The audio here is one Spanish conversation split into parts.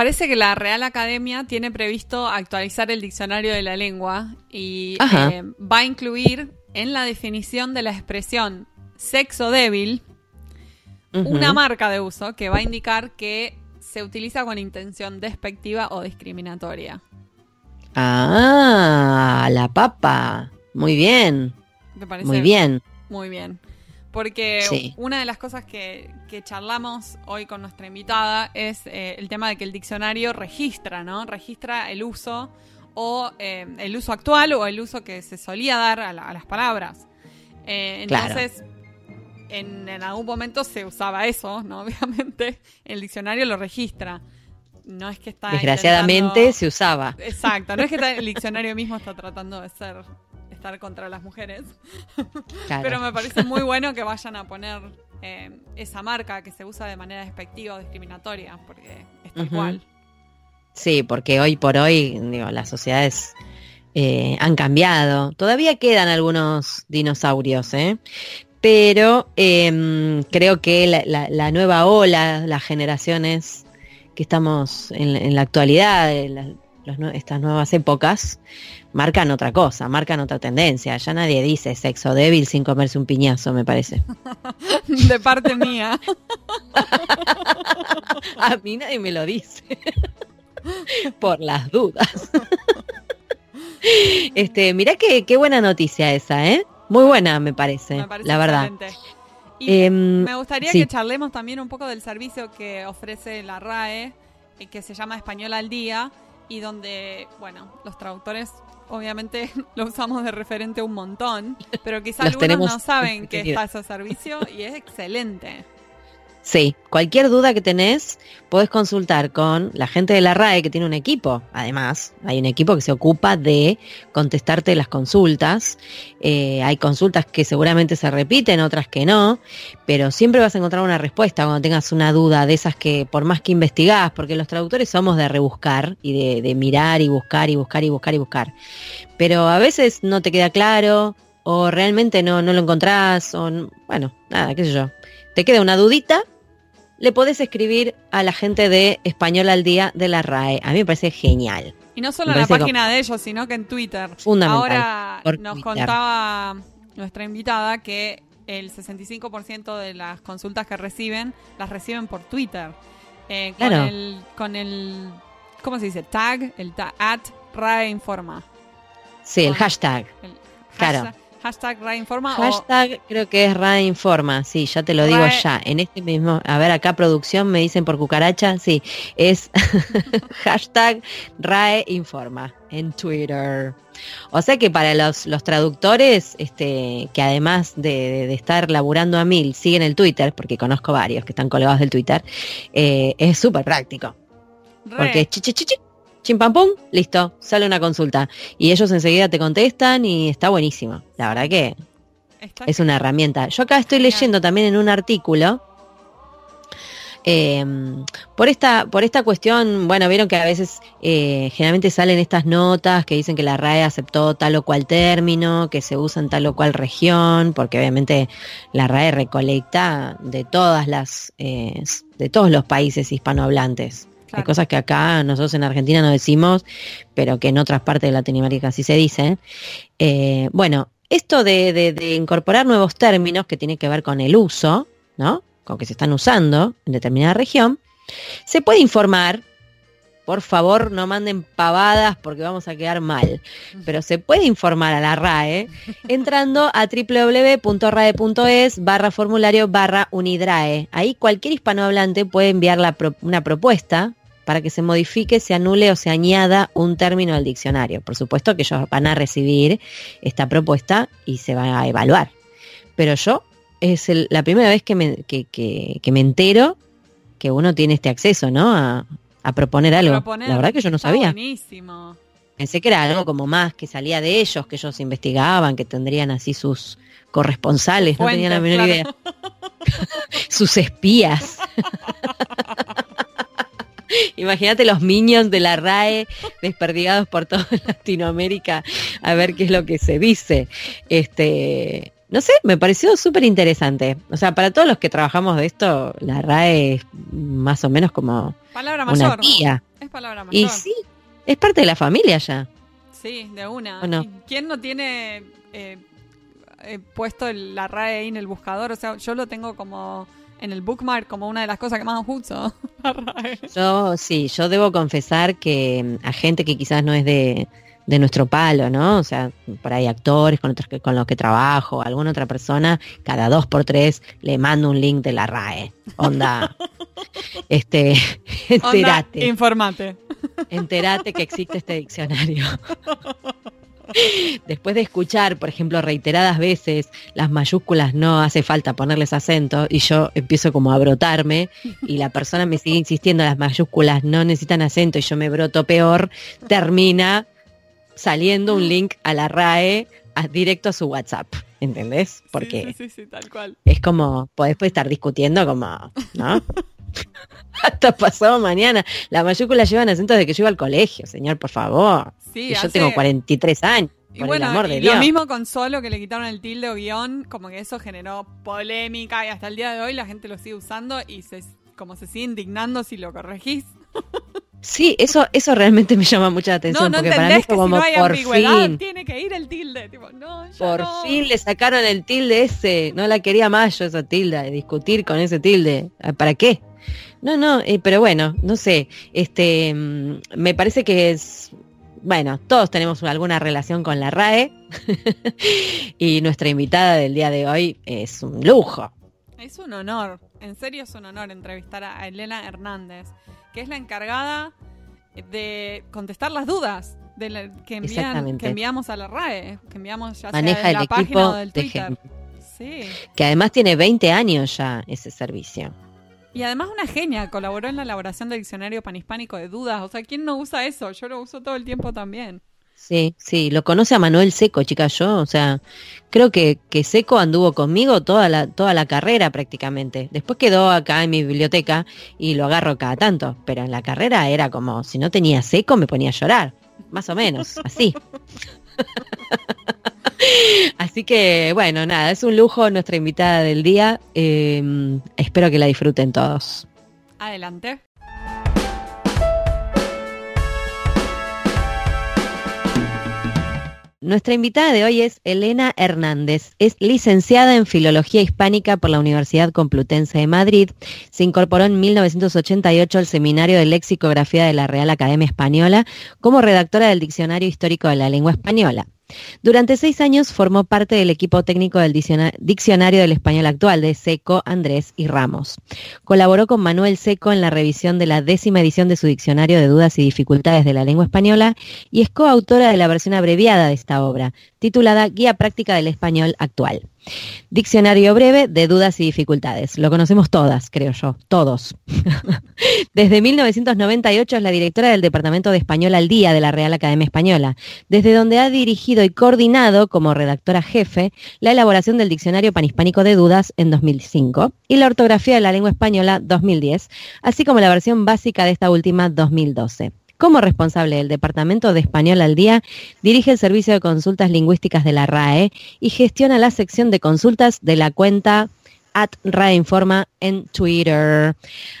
parece que la Real Academia tiene previsto actualizar el diccionario de la lengua y eh, va a incluir en la definición de la expresión sexo débil una marca de uso que va a indicar que se utiliza con intención despectiva o discriminatoria. Ah, la papa. Muy bien, ¿Te parece? muy bien. Muy bien. Porque Sí. una de las cosas que, que charlamos hoy con nuestra invitada es eh, el tema de que el diccionario registra, ¿no? Registra el uso o eh, el uso actual o el uso que se solía dar a, la- a las palabras. Eh, Claro. entonces, en, en algún momento se usaba eso, ¿no? Obviamente, el diccionario lo registra. No es que está. Desgraciadamente intentando- se usaba. Exacto, no es que está- el diccionario mismo está tratando de ser estar contra las mujeres. Claro. Pero me parece muy bueno que vayan a poner eh, esa marca que se usa de manera despectiva o discriminatoria, porque es tal cual. Sí, porque hoy por hoy, digo, las sociedades eh, han cambiado. Todavía quedan algunos dinosaurios, ¿eh? Pero em, creo que la, la- la nueva ola, las generaciones que estamos en, en la actualidad, la- los estas nuevas épocas, marcan otra cosa, marcan otra tendencia. Ya nadie dice sexo débil sin comerse un piñazo, me parece. De parte mía. A mí nadie me lo dice. Por las dudas. Este, mirá qué, qué buena noticia esa, ¿eh? Muy buena, me parece, Me parece la verdad. excelente. Y Em, me gustaría sí. que charlemos también un poco del servicio que ofrece la RAE, eh, que se llama Español al Día, y donde, bueno, los traductores obviamente lo usamos de referente un montón, pero quizá algunos no saben que está ese servicio y es excelente. Sí, cualquier duda que tenés, podés consultar con la gente de la RAE que tiene un equipo. Además, hay un equipo que se ocupa de contestarte las consultas. Eh, hay consultas que seguramente se repiten, otras que no, pero siempre vas a encontrar una respuesta cuando tengas una duda de esas que por más que investigás, porque los traductores somos de rebuscar y de, mirar y buscar y buscar y buscar y buscar. Pero a veces no te queda claro o realmente no, no lo encontrás o bueno, nada, qué sé yo te queda una dudita, le podés escribir a la gente de Español al Día de la RAE. A mí me parece genial. Y no solo en la página de ellos, sino que en Twitter. Fundamental. Ahora nos Twitter. contaba nuestra invitada que el 65% de las consultas que reciben las reciben por Twitter. Eh, con Claro. el con el ¿cómo se dice? tag, el tag at RAE informa. Sí, el hashtag. El Claro. Hashtag, hashtag RAE informa o Hashtag creo que es RAE Informa, sí, ya te lo digo RAE- ya. En este mismo, a ver acá producción me dicen por cucaracha, sí, es hashtag RAE Informa en Twitter. O sea que para los, los traductores, este, que además de, de- de estar laburando a mil, siguen el Twitter, porque conozco varios que están colgados del Twitter, eh, es súper práctico. re. Porque chi, chi, chi, chi, chim pam pum, listo, sale una consulta. Y ellos enseguida te contestan y está buenísimo. La verdad que Está- es una herramienta. Yo acá estoy leyendo también en un artículo. eh, por esta por esta cuestión, bueno, vieron que a veces eh, generalmente salen estas notas que dicen que la RAE aceptó tal o cual término, que se usa en tal o cual región, porque obviamente la RAE recolecta de todas las eh, de todos los países hispanohablantes. Hay Claro. cosas que acá nosotros en Argentina no decimos, pero que en otras partes de Latinoamérica sí se dicen. Eh, bueno, esto de, de- de incorporar nuevos términos que tiene que ver con el uso, ¿no? Con que se están usando en determinada región, se puede informar. Por favor, no manden pavadas porque vamos a quedar mal. Pero se puede informar a la RAE entrando a www.rae.es barra formulario barra unidrae. Ahí cualquier hispanohablante puede enviar la pro- una propuesta para que se modifique, se anule o se añada un término al diccionario. Por supuesto que ellos van a recibir esta propuesta y se va a evaluar. Pero yo es el- la primera vez que me, que, que- que me entero que uno tiene este acceso, ¿no? A, a proponer algo. Proponer, la verdad que yo no sabía. Buenísimo. Pensé que era algo como más que salía de ellos, que ellos investigaban, que tendrían así sus corresponsales, no tenía la menor claro. idea. Sus espías. Imagínate los minions de la RAE desperdigados por toda Latinoamérica a ver qué es lo que se dice. Este, no sé, me pareció súper interesante. O sea, para todos los que trabajamos de esto, la RAE es más o menos como Palabra una mayor. guía. Es palabra mayor. Y sí, es parte de la familia ya. Sí, de una. ¿O no? ¿Y ¿Quién no tiene eh, eh, puesto la RAE ahí en el buscador? O sea, yo lo tengo como en el bookmark como una de las cosas que más uso. Yo sí, yo debo confesar que mm, a gente que quizás no es de, de nuestro palo, ¿no? O sea, por ahí actores con, otros que, con los que trabajo, alguna otra persona, cada dos por tres le mando un link de la RAE. Onda, este, Onda, enterate, informate. enterate que existe este diccionario. Después de escuchar, por ejemplo, reiteradas veces las mayúsculas no hace falta ponerles acento y yo empiezo como a brotarme y la persona me sigue insistiendo las mayúsculas no necesitan acento y yo me broto peor, termina saliendo un link a la RAE a- directo a su WhatsApp, ¿entendés? Porque Sí, sí, tal cual. es como, podés estar discutiendo como, ¿no? Hasta pasado mañana. Las mayúsculas llevan acento desde que yo iba al colegio, señor, por favor. Sí, Que yo tengo 43 años. Y por bueno, el amor de y Dios. lo mismo con Solo, que le quitaron el tilde o guion, como que eso generó polémica y hasta el día de hoy la gente lo sigue usando y se como se sigue indignando si lo corregís. Sí, eso, eso realmente me llama mucha atención, no, no porque para mí fue que si como no por fin, tiene que ir el tilde. Tipo, no, por fin le sacaron el tilde ese. No la quería más yo esa tilde, de discutir con ese tilde. Ah, ¿Para qué? No, no, eh, pero bueno, no sé. Este, mm, me parece que es, bueno, todos tenemos alguna relación con la RAE y nuestra invitada del día de hoy es un lujo. Es un honor, en serio es un honor entrevistar a Elena Hernández, que es la encargada de contestar las dudas de la- que, envían, que enviamos a la RAE, que enviamos ya sea Maneja de el la equipo página o del de Twitter. Sí. que además tiene 20 años ya ese servicio. Y además una genia, colaboró en la elaboración del diccionario panhispánico de dudas. O sea, ¿quién no usa eso? Yo lo uso todo el tiempo también. Sí, sí, lo conoce a Manuel Seco, chicas, yo, o sea, creo que, que Seco anduvo conmigo toda la, toda la carrera prácticamente. Después quedó acá en mi biblioteca y lo agarro cada tanto, pero en la carrera era como, si no tenía Seco me ponía a llorar, más o menos, así. Así que, bueno, nada, es un lujo nuestra invitada del día. eh, espero que la disfruten todos. Adelante. Nuestra invitada de hoy es Elena Hernández. Es licenciada en Filología Hispánica por la Universidad Complutense de Madrid. Se incorporó en 1988 al Seminario de Lexicografía de la Real Academia Española como redactora del Diccionario Histórico de la Lengua Española. Durante seis años formó parte del equipo técnico del Dicciona- Diccionario del Español Actual de Seco, Andrés y Ramos. Colaboró con Manuel Seco en la revisión de la décima edición de su Diccionario de Dudas y Dificultades de la Lengua Española y es coautora de la versión abreviada de esta obra, titulada Guía Práctica del Español Actual. Diccionario breve de dudas y dificultades. Lo conocemos todas, creo yo, todos. Desde 1998 es la directora del Departamento de Español al Día de la Real Academia Española, desde donde ha dirigido y coordinado como redactora jefe la elaboración del Diccionario Panhispánico de Dudas en 2005 y la ortografía de la lengua española 2010, así como la versión básica de esta última 2012. Como responsable del Departamento de Español al Día, dirige el Servicio de Consultas Lingüísticas de la RAE y gestiona la sección de consultas de la cuenta at Informa en Twitter.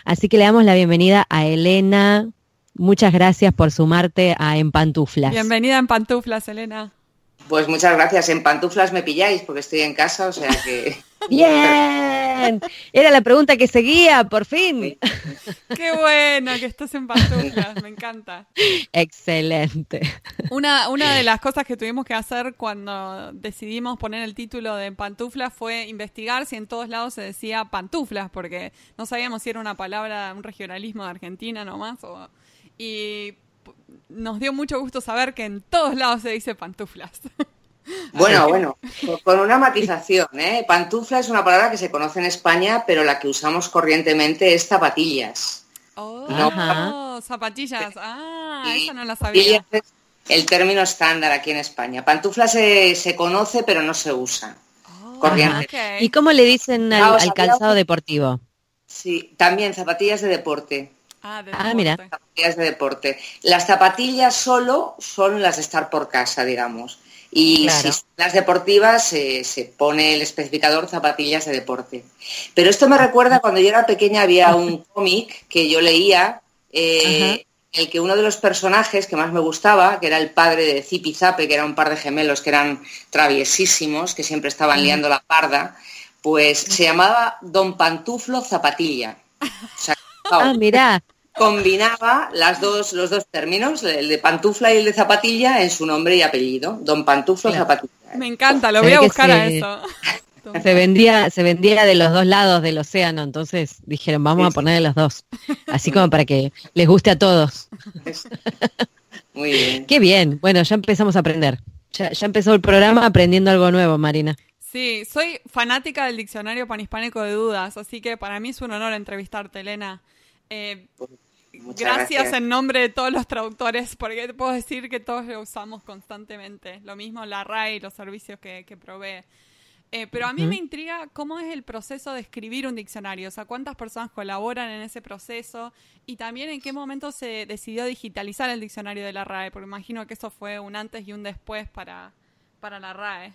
Así que le damos la bienvenida a Elena. Muchas gracias por sumarte a En Pantuflas. Bienvenida en pantuflas, Elena. Pues muchas gracias. En pantuflas me pilláis porque estoy en casa, o sea que. Bien, era la pregunta que seguía, por fin. Qué bueno que estás en pantuflas, me encanta. Excelente. Una, una de las cosas que tuvimos que hacer cuando decidimos poner el título de pantuflas fue investigar si en todos lados se decía pantuflas, porque no sabíamos si era una palabra, un regionalismo de Argentina nomás. O, y nos dio mucho gusto saber que en todos lados se dice pantuflas. Bueno, bueno, con- una matización, ¿eh? Pantufla es una palabra que se conoce en España, pero la que usamos corrientemente es zapatillas. Oh, Ajá. zapatillas. Ah, Y esa no la sabía. zapatillas es el término estándar aquí en España. Pantufla se, se conoce, pero no se usa. Oh, corriente. ¿Y cómo le dicen al, al calzado deportivo? Sí, también zapatillas de deporte. Ah, de Ah, mira. Zapatillas de deporte. Las zapatillas solo son las de estar por casa, digamos. Y Claro. si son las deportivas eh, se pone el especificador zapatillas de deporte. Pero esto me recuerda cuando yo era pequeña había un cómic que yo leía eh, el que uno de los personajes que más me gustaba, que era el padre de Zipizape, que era un par de gemelos que eran traviesísimos, que siempre estaban liando la parda, pues se llamaba Don Pantuflo Zapatilla. ah, mira. Combinaba las dos, los dos términos, el de pantufla y el de zapatilla, en su nombre y apellido. Don Pantuflo Zapatilla. Me encanta, lo voy a buscar a eso. Se vendía, se vendía de los dos lados del océano, entonces dijeron, vamos a poner de los dos. Así como para que les guste a todos. Muy bien. Qué bien. Bueno, ya empezamos a aprender. Ya, ya empezó el programa aprendiendo algo nuevo, Marina. Sí, soy fanática del diccionario panhispánico de dudas, así que para mí es un honor entrevistarte, Elena. Eh, gracias, en nombre de todos los traductores, porque te puedo decir que todos lo usamos constantemente. Lo mismo la RAI y los servicios que, que provee. Eh, pero a mí me intriga cómo es el proceso de escribir un diccionario, o sea, cuántas personas colaboran en ese proceso y también en qué momento se decidió digitalizar el diccionario de la RAE, porque imagino que eso fue un antes y un después para, para la RAE.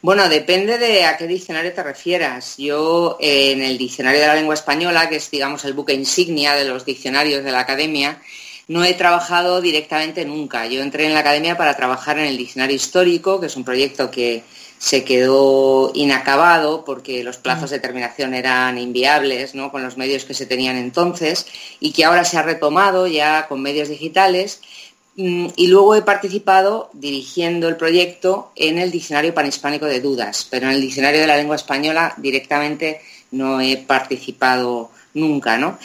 Bueno, depende de a qué diccionario te refieras. Yo eh, en el diccionario de la lengua española, que es digamos el buque insignia de los diccionarios de la academia, no he trabajado directamente nunca. Yo entré en la academia para trabajar en el diccionario histórico, que es un proyecto que se quedó inacabado porque los plazos de terminación eran inviables ¿no? con los medios que se tenían entonces y que ahora se ha retomado ya con medios digitales. Mm, y luego he participado dirigiendo el proyecto en el Diccionario Panhispánico de Dudas, pero en el Diccionario de la Lengua Española directamente no he participado nunca, ¿no?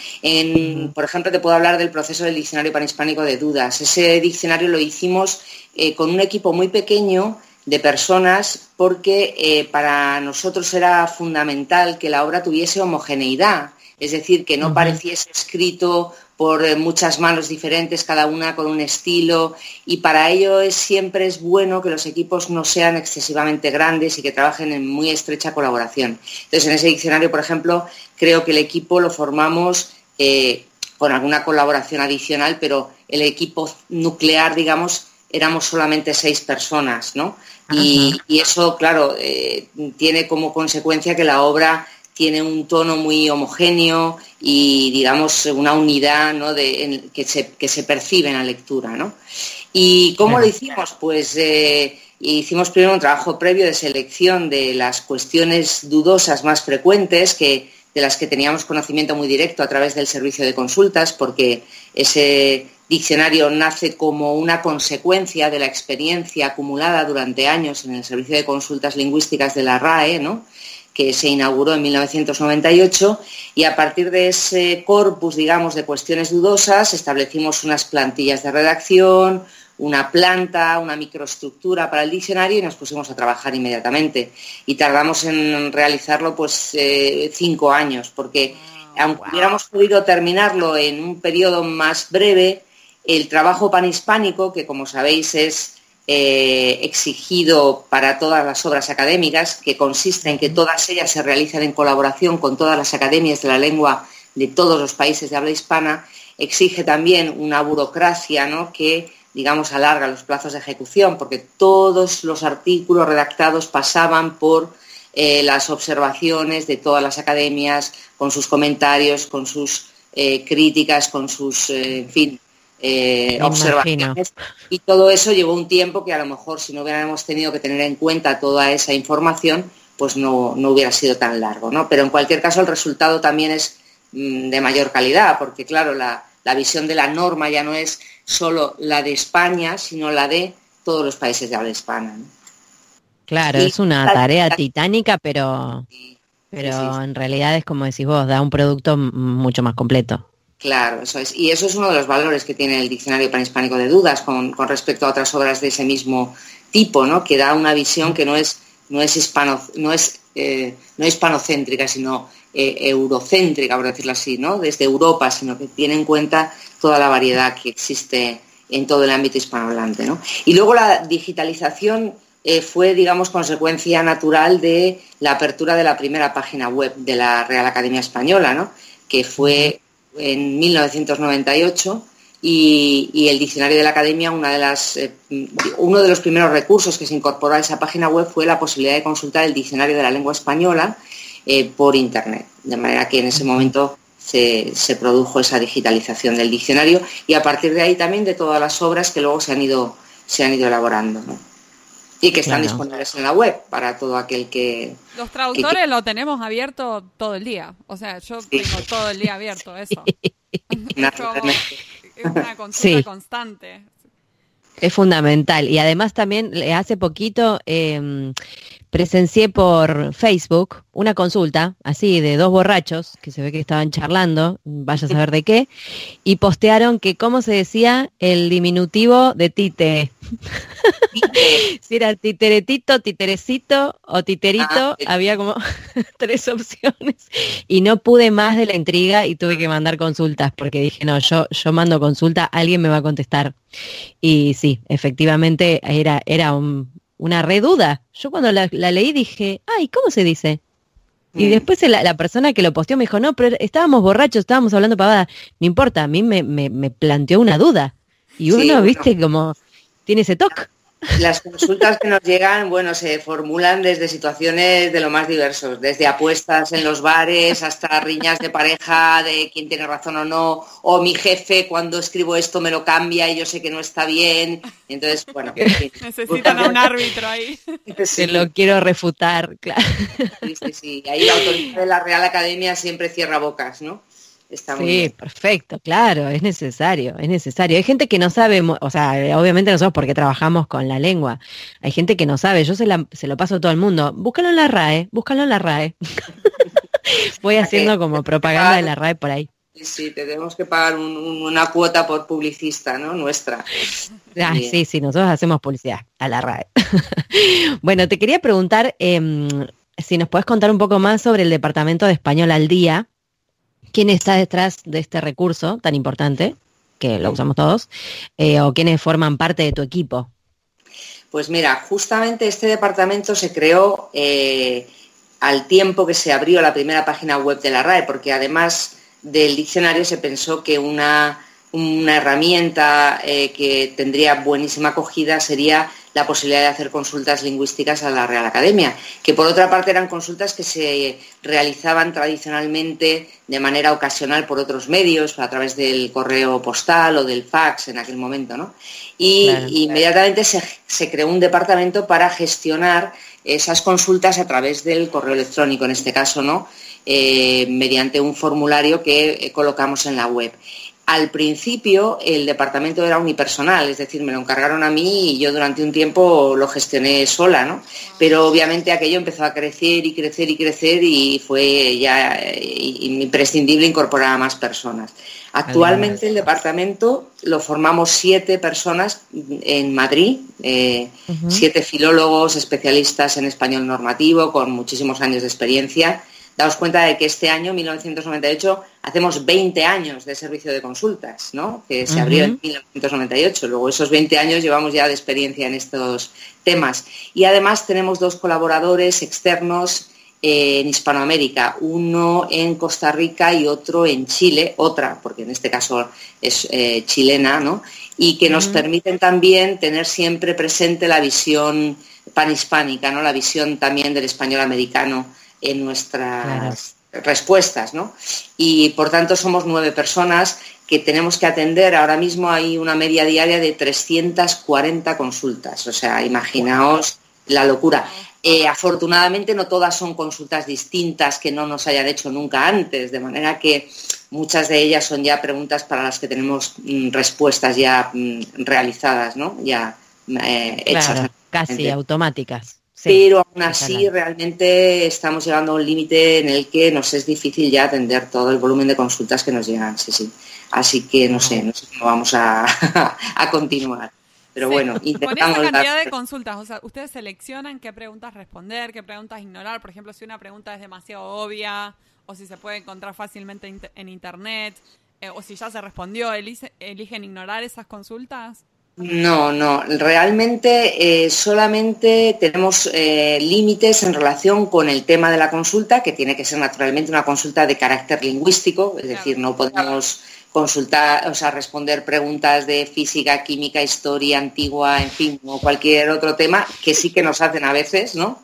por ejemplo, te puedo hablar del proceso del Diccionario Panhispánico de Dudas. Ese diccionario lo hicimos eh, con un equipo muy pequeño de personas porque eh, para nosotros era fundamental que la obra tuviese homogeneidad, es decir, que no pareciese escrito por eh, muchas manos diferentes, cada una con un estilo, y para ello es, siempre es bueno que los equipos no sean excesivamente grandes y que trabajen en muy estrecha colaboración. Entonces, en ese diccionario, por ejemplo, creo que el equipo lo formamos eh, con alguna colaboración adicional, pero el equipo nuclear, digamos, éramos solamente seis personas, ¿no? Y, eso, claro, eh, tiene como consecuencia que la obra tiene un tono muy homogéneo y, digamos, una unidad ¿no? que, se, percibe en la lectura. ¿no? ¿Y cómo lo hicimos? Pues eh, hicimos primero un trabajo previo de selección de las cuestiones dudosas más frecuentes que, de las que teníamos conocimiento muy directo a través del servicio de consultas, porque ese diccionario nace como una consecuencia de la experiencia acumulada durante años en el servicio de consultas lingüísticas de la RAE, que se inauguró en 1998 y a partir de ese corpus, digamos, de cuestiones dudosas, establecimos unas plantillas de redacción, una planta, una microestructura para el diccionario y nos pusimos a trabajar inmediatamente. Y tardamos en realizarlo pues eh, cinco años, porque aunque hubiéramos podido terminarlo en un periodo más breve, el trabajo panhispánico, que como sabéis es eh, exigido para todas las obras académicas, que consiste en que todas ellas se realizan en colaboración con todas las academias de la lengua de todos los países de habla hispana, exige también una burocracia ¿no? que, digamos, alarga los plazos de ejecución, porque todos los artículos redactados pasaban por eh, las observaciones de todas las academias, con sus comentarios, con sus eh, críticas, con sus, en fin, eh, observaciones. Y todo eso llevó un tiempo que a lo mejor si no hubiéramos tenido que tener en cuenta toda esa información, pues no, hubiera sido tan largo. ¿no? Pero en cualquier caso el resultado también es mm, de mayor calidad, porque claro, la, visión de la norma ya no es solo la de España, sino la de todos los países de habla hispana. Claro, es una tarea titánica, pero, pero en realidad es como decís vos, da un producto mucho más completo. Claro, eso es. Y eso es uno de los valores que tiene el Diccionario Panhispánico de Dudas con, respecto a otras obras de ese mismo tipo, ¿no? Que da una visión que no es, no es, hispano, no es, eh, no hispanocéntrica, sino eh, eurocéntrica, por decirlo así, ¿no? Desde Europa, sino que tiene en cuenta toda la variedad que existe en todo el ámbito hispanohablante, ¿no? Y luego la digitalización eh, fue, digamos, consecuencia natural de la apertura de la primera página web de la Real Academia Española, ¿no? Que fue en 1998 y, el diccionario de la academia, una de las, eh, uno de los primeros recursos que se incorporó a esa página web fue la posibilidad de consultar el diccionario de la lengua española eh, por Internet. De manera que en ese momento se, produjo esa digitalización del diccionario y a partir de ahí también de todas las obras que luego se han ido, se han ido elaborando. Y que están disponibles en la web para todo aquel que... Los traductores lo tenemos abierto todo el día. O sea, yo tengo todo el día abierto eso. es una consulta constante. Es fundamental. Y además también hace poquito eh, presencié por Facebook una consulta, así, de dos borrachos, que se ve que estaban charlando, vaya a saber de qué, y postearon que cómo se decía el diminutivo de tite. si era titeretito, titerecito o titerito, ah, había como tres opciones. Y no pude más de la intriga y tuve que mandar consultas, porque dije, no, yo, yo mando consulta, alguien me va a contestar. Y sí, efectivamente era, era un, una reduda. Yo cuando la, leí dije, ay, ¿cómo se dice? Y mm. después la, persona que lo posteó me dijo, no, pero estábamos borrachos, estábamos hablando pavada. No importa, a mí me, me, me planteó una duda. Y uno, viste, como tiene ese toque. Las consultas que nos llegan, bueno, se formulan desde situaciones de lo más diversos, desde apuestas en los bares hasta riñas de pareja, de quién tiene razón o no, o mi jefe cuando escribo esto me lo cambia y yo sé que no está bien. Entonces, bueno. Necesitan a un árbitro ahí. Se lo quiero refutar, claro. Sí, sí, sí. Ahí la autoridad de la Real Academia siempre cierra bocas, ¿no? Sí, perfecto, claro, es necesario, es necesario. Hay gente que no sabe, o sea, obviamente nosotros porque trabajamos con la lengua, hay gente que no sabe, yo se, se lo paso a todo el mundo, búscalo en la RAE, búscalo en la RAE. Voy haciendo como propaganda de la RAE por ahí. Sí, tenemos que pagar una cuota por publicista, ¿no? Nuestra. Ah, sí, sí, nosotros hacemos publicidad a la RAE. bueno, te quería preguntar em, si nos puedes contar un poco más sobre el Departamento de Español al Día, quién está detrás de este recurso tan importante, que lo usamos todos, eh, o quiénes forman parte de tu equipo. Pues mira, justamente este departamento se creó eh, al tiempo que se abrió la primera página web de la RAE, porque además del diccionario se pensó que una, herramienta eh, que tendría buenísima acogida sería la posibilidad de hacer consultas lingüísticas a la Real Academia, que por otra parte eran consultas que se realizaban tradicionalmente de manera ocasional por otros medios, a través del correo postal o del fax en aquel momento. ¿no? Y inmediatamente se, creó un departamento para gestionar esas consultas a través del correo electrónico, en este caso, ¿no? Eh, mediante un formulario que colocamos en la web. Al principio el departamento era unipersonal, es decir, me lo encargaron a mí y yo durante un tiempo lo gestioné sola, ¿no? Pero obviamente aquello empezó a crecer y crecer y crecer y fue ya eh, imprescindible incorporar a más personas. Actualmente el departamento lo formamos siete personas en Madrid, eh, siete filólogos especialistas en español normativo con muchísimos años de experiencia daos cuenta de que este año, 1998, hacemos 20 años de servicio de consultas, ¿no? que se abrió en 1998. Luego esos 20 años llevamos ya de experiencia en estos temas. Y además tenemos dos colaboradores externos eh, en Hispanoamérica, uno en Costa Rica y otro en Chile, otra, porque en este caso es eh, chilena, ¿no? y que nos permiten también tener siempre presente la visión panhispánica, ¿no? la visión también del español americano en nuestras respuestas, ¿no? Y por tanto somos nueve personas que tenemos que atender. Ahora mismo hay una media diaria de 340 consultas. O sea, imaginaos la locura. Eh, afortunadamente no todas son consultas distintas que no nos hayan hecho nunca antes, de manera que muchas de ellas son ya preguntas para las que tenemos mm, respuestas ya mm, realizadas, ¿no? Ya eh, hechas. casi automáticas pero aún así realmente estamos llegando a un límite en el que nos es difícil ya atender todo el volumen de consultas que nos llegan, sí, sí. Así que no sé, no sé cómo vamos a, continuar. Pero bueno, intentamos... Con esa cantidad de consultas, o sea, ustedes seleccionan qué preguntas responder, qué preguntas ignorar. Por ejemplo, si una pregunta es demasiado obvia o si se puede encontrar fácilmente en Internet eh, o si ya se respondió, ¿eligen ignorar esas consultas? No, no, realmente eh, solamente tenemos eh, límites en relación con el tema de la consulta, que tiene que ser naturalmente una consulta de carácter lingüístico, es decir, no podemos consultar, o sea, responder preguntas de física, química, historia antigua, en fin, o cualquier otro tema, que sí que nos hacen a veces, ¿no?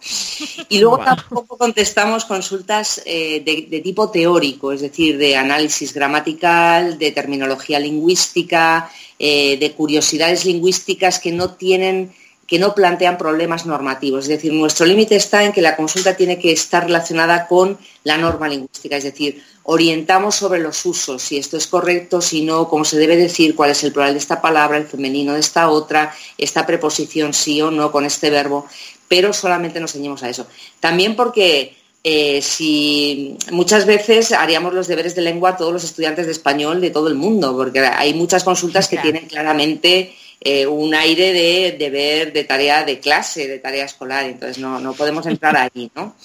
Y luego tampoco contestamos consultas eh, de, tipo teórico, es decir, de análisis gramatical, de terminología lingüística, eh, de curiosidades lingüísticas que no tienen que no plantean problemas normativos. Es decir, nuestro límite está en que la consulta tiene que estar relacionada con la norma lingüística, es decir, orientamos sobre los usos, si esto es correcto, si no, cómo se debe decir, cuál es el plural de esta palabra, el femenino de esta otra, esta preposición sí o no con este verbo, pero solamente nos ceñimos a eso. También porque eh, si muchas veces haríamos los deberes de lengua a todos los estudiantes de español de todo el mundo, porque hay muchas consultas que tienen claramente eh, un aire de deber, de tarea de clase, de tarea escolar, entonces no, no podemos entrar allí, ¿no?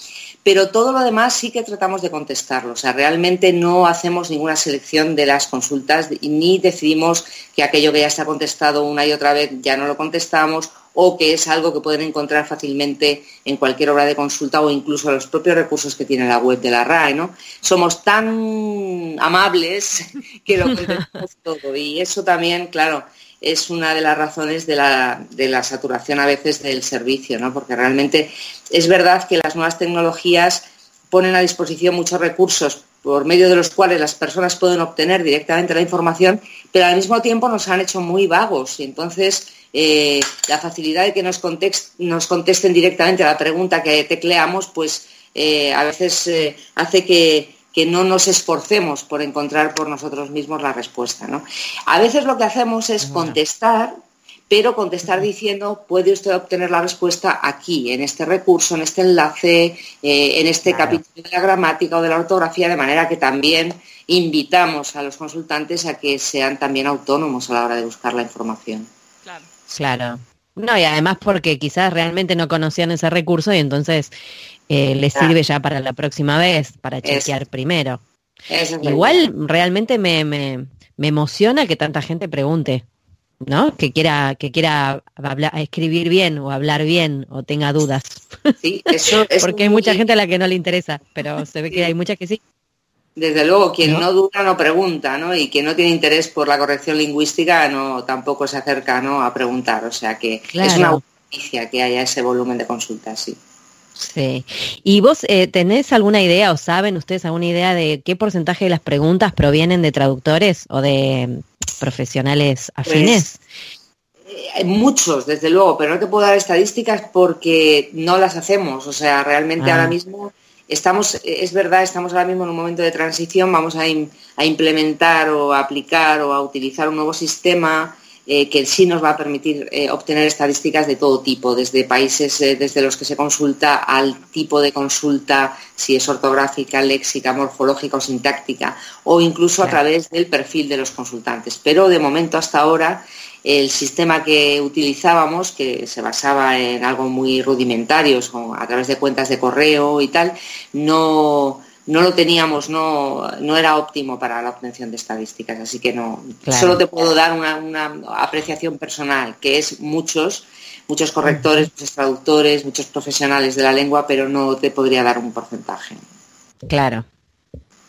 pero todo lo demás sí que tratamos de contestarlo. O sea, realmente no hacemos ninguna selección de las consultas ni decidimos que aquello que ya está contestado una y otra vez ya no lo contestamos o que es algo que pueden encontrar fácilmente en cualquier obra de consulta o incluso los propios recursos que tiene la web de la RAE. ¿no? Somos tan amables que lo contestamos todo y eso también, claro, es una de las razones de la, saturación a veces del servicio, ¿no? porque realmente es verdad que las nuevas tecnologías ponen a disposición muchos recursos por medio de los cuales las personas pueden obtener directamente la información, pero al mismo tiempo nos han hecho muy vagos y entonces eh, la facilidad de que nos, contesten directamente a la pregunta que tecleamos, pues eh, a veces eh, hace que, que no nos esforcemos por encontrar por nosotros mismos la respuesta. ¿no? A veces lo que hacemos es contestar, pero contestar diciendo, puede usted obtener la respuesta aquí, en este recurso, en este enlace, eh, en este capítulo de la gramática o de la ortografía, de manera que también invitamos a los consultantes a que sean también autónomos a la hora de buscar la información. Claro. Claro. No, y además porque quizás realmente no conocían ese recurso y entonces eh, les sirve ya para la próxima vez, para chequear primero. Igual realmente me, me, emociona que tanta gente pregunte, ¿no? Que quiera, que quiera escribir bien o hablar bien o tenga dudas. Sí, eso es Porque hay mucha gente a la que no le interesa, pero se ve que hay muchas que sí. Desde luego, quien no, duda no pregunta, ¿no? Y quien no tiene interés por la corrección lingüística no tampoco se acerca ¿no? a preguntar. O sea que es una noticia que haya ese volumen de consultas, sí. Sí. ¿Y vos eh, tenés alguna idea o saben ustedes alguna idea de qué porcentaje de las preguntas provienen de traductores o de profesionales afines? Pues, hay muchos, desde luego, pero no te puedo dar estadísticas porque no las hacemos. O sea, realmente ahora ah. mismo estamos, es verdad, estamos ahora mismo en un momento de transición, vamos a, a implementar o a aplicar o a utilizar un nuevo sistema eh, que sí nos va a permitir eh, obtener estadísticas de todo tipo, desde países eh, desde los que se consulta al tipo de consulta, si es ortográfica, léxica, morfológica o sintáctica, o incluso a través del perfil de los consultantes. Pero de momento hasta ahora el sistema que utilizábamos, que se basaba en algo muy rudimentario, a través de cuentas de correo y tal, no, no lo teníamos, no, no era óptimo para la obtención de estadísticas, así que no, solo te puedo dar una, apreciación personal, que es muchos, muchos correctores, muchos traductores, muchos profesionales de la lengua, pero no te podría dar un porcentaje. Claro.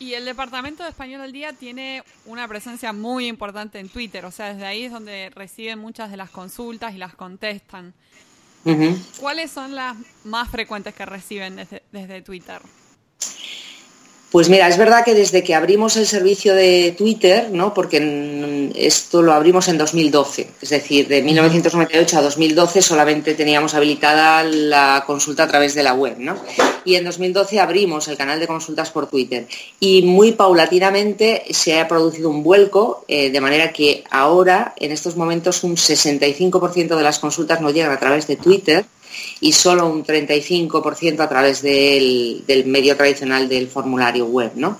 Y el Departamento de Español al Día tiene una presencia muy importante en Twitter, o sea, desde ahí es donde reciben muchas de las consultas y las contestan. ¿Cuáles son las más frecuentes que reciben desde, desde Twitter? Pues mira, es verdad que desde que abrimos el servicio de Twitter, ¿no? porque esto lo abrimos en 2012, es decir, de 1998 a 2012 solamente teníamos habilitada la consulta a través de la web, ¿no? Y en 2012 abrimos el canal de consultas por Twitter y muy paulatinamente se ha producido un vuelco, eh, de manera que ahora, en estos momentos, un 65% de las consultas no llegan a través de Twitter y solo un 35% a través del, medio tradicional del formulario web. ¿no?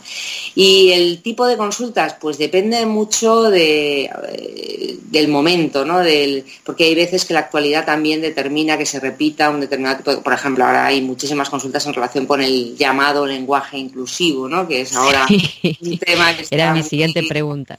Y el tipo de consultas, pues depende mucho de, eh, del momento, ¿no? Del, porque hay veces que la actualidad también determina que se repita un determinado tipo por ejemplo, ahora hay muchísimas consultas en relación con el llamado lenguaje inclusivo, ¿no? que es ahora un tema que está Era mi siguiente pregunta.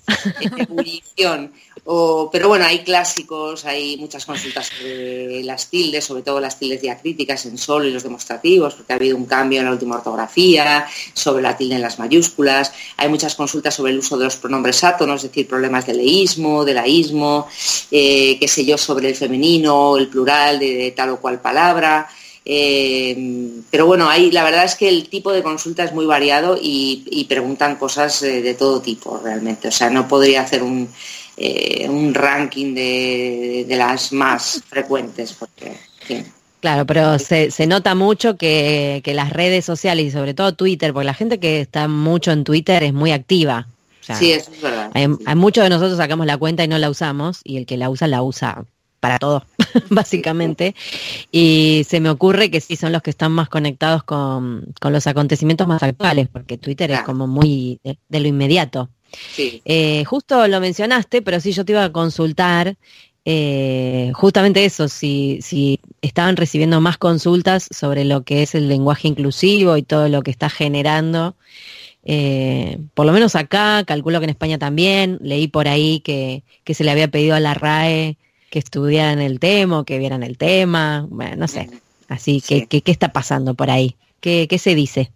pero bueno, hay clásicos, hay muchas consultas sobre las tildes, sobre todo las tildes tildes diacríticas en solo y los demostrativos, porque ha habido un cambio en la última ortografía, sobre la tilde en las mayúsculas. Hay muchas consultas sobre el uso de los pronombres átonos, es decir, problemas de leísmo, de laísmo, eh, qué sé yo, sobre el femenino, el plural de, tal o cual palabra. Eh, pero bueno, ahí la verdad es que el tipo de consulta es muy variado y, preguntan cosas eh, de todo tipo realmente. O sea, no podría hacer un, un ranking de, las más frecuentes porque, Claro, pero se, se nota mucho que, las redes sociales y sobre todo Twitter, porque la gente que está mucho en Twitter es muy activa. sí, eso es verdad. Hay, muchos de nosotros sacamos la cuenta y no la usamos, y el que la usa, la usa para todo, básicamente. Y se me ocurre que sí son los que están más conectados con, los acontecimientos más actuales, porque Twitter es como muy de, lo inmediato. Sí. Eh, justo lo mencionaste, pero sí yo te iba a consultar eh, justamente eso, si, si estaban recibiendo más consultas sobre lo que es el lenguaje inclusivo y todo lo que está generando. Eh, por lo menos acá, calculo que en España también, leí por ahí que, que se le había pedido a la RAE que estudiaran el tema, que vieran el tema, bueno, no sé. Así que, ¿qué está pasando por ahí? ¿Qué, qué se dice?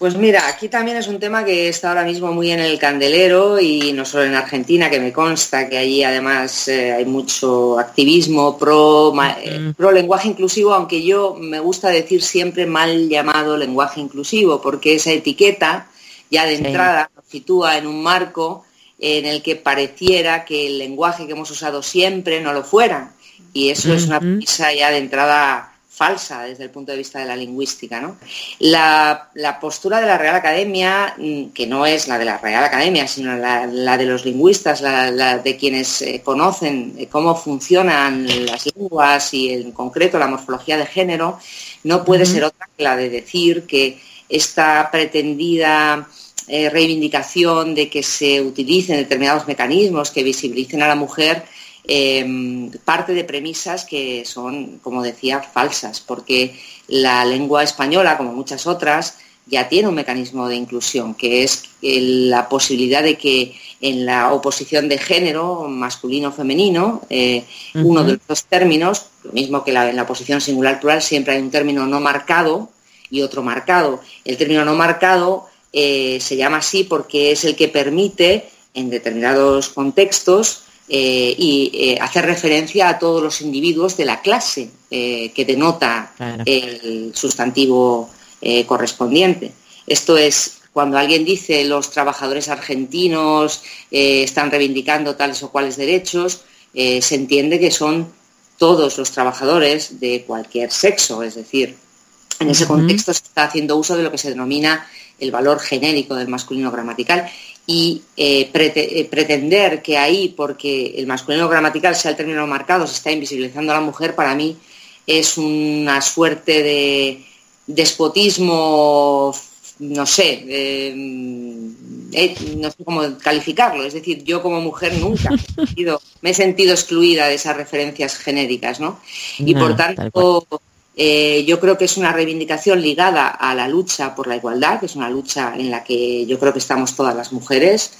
Pues mira, aquí también es un tema que está ahora mismo muy en el candelero y no solo en Argentina, que me consta que allí además eh, hay mucho activismo pro, eh, pro lenguaje inclusivo, aunque yo me gusta decir siempre mal llamado lenguaje inclusivo, porque esa etiqueta ya de entrada nos sitúa en un marco en el que pareciera que el lenguaje que hemos usado siempre no lo fuera. Y eso es una premisa ya de entrada falsa desde el punto de vista de la lingüística. ¿no? La, postura de la Real Academia, mm, que no es la de la Real Academia, sino la, de los lingüistas, la, de quienes eh, conocen eh, cómo funcionan las lenguas y en concreto la morfología de género, no puede ser otra que la de decir que esta pretendida eh, reivindicación de que se utilicen determinados mecanismos que visibilicen a la mujer Em, parte de premisas que son, como decía, falsas, porque la lengua española, como muchas otras, ya tiene un mecanismo de inclusión, que es la posibilidad de que en la oposición de género, masculino-femenino, eh, uno de los dos términos, lo mismo que en la oposición singular-plural, siempre hay un término no marcado y otro marcado. El término no marcado eh, se llama así porque es el que permite, en determinados contextos, eh, y eh, hacer referencia a todos los individuos de la clase eh, que denota el sustantivo correspondiente. Esto es cuando alguien dice los trabajadores argentinos están reivindicando tales o cuales derechos, se entiende que son todos los trabajadores de cualquier sexo, es decir, en ese contexto se está haciendo uso de lo que se denomina el valor genérico del masculino gramatical y eh, eh, pretender que ahí, porque el masculino gramatical sea el término marcado, se está invisibilizando a la mujer, para mí es una suerte de despotismo, no sé, eh, no sé cómo calificarlo. Es decir, yo como mujer nunca me he sentido, excluida de esas referencias genéricas, ¿no? Y por tanto eh, yo creo que es una reivindicación ligada a la lucha por la igualdad, que es una lucha en la que yo creo que estamos todas las mujeres,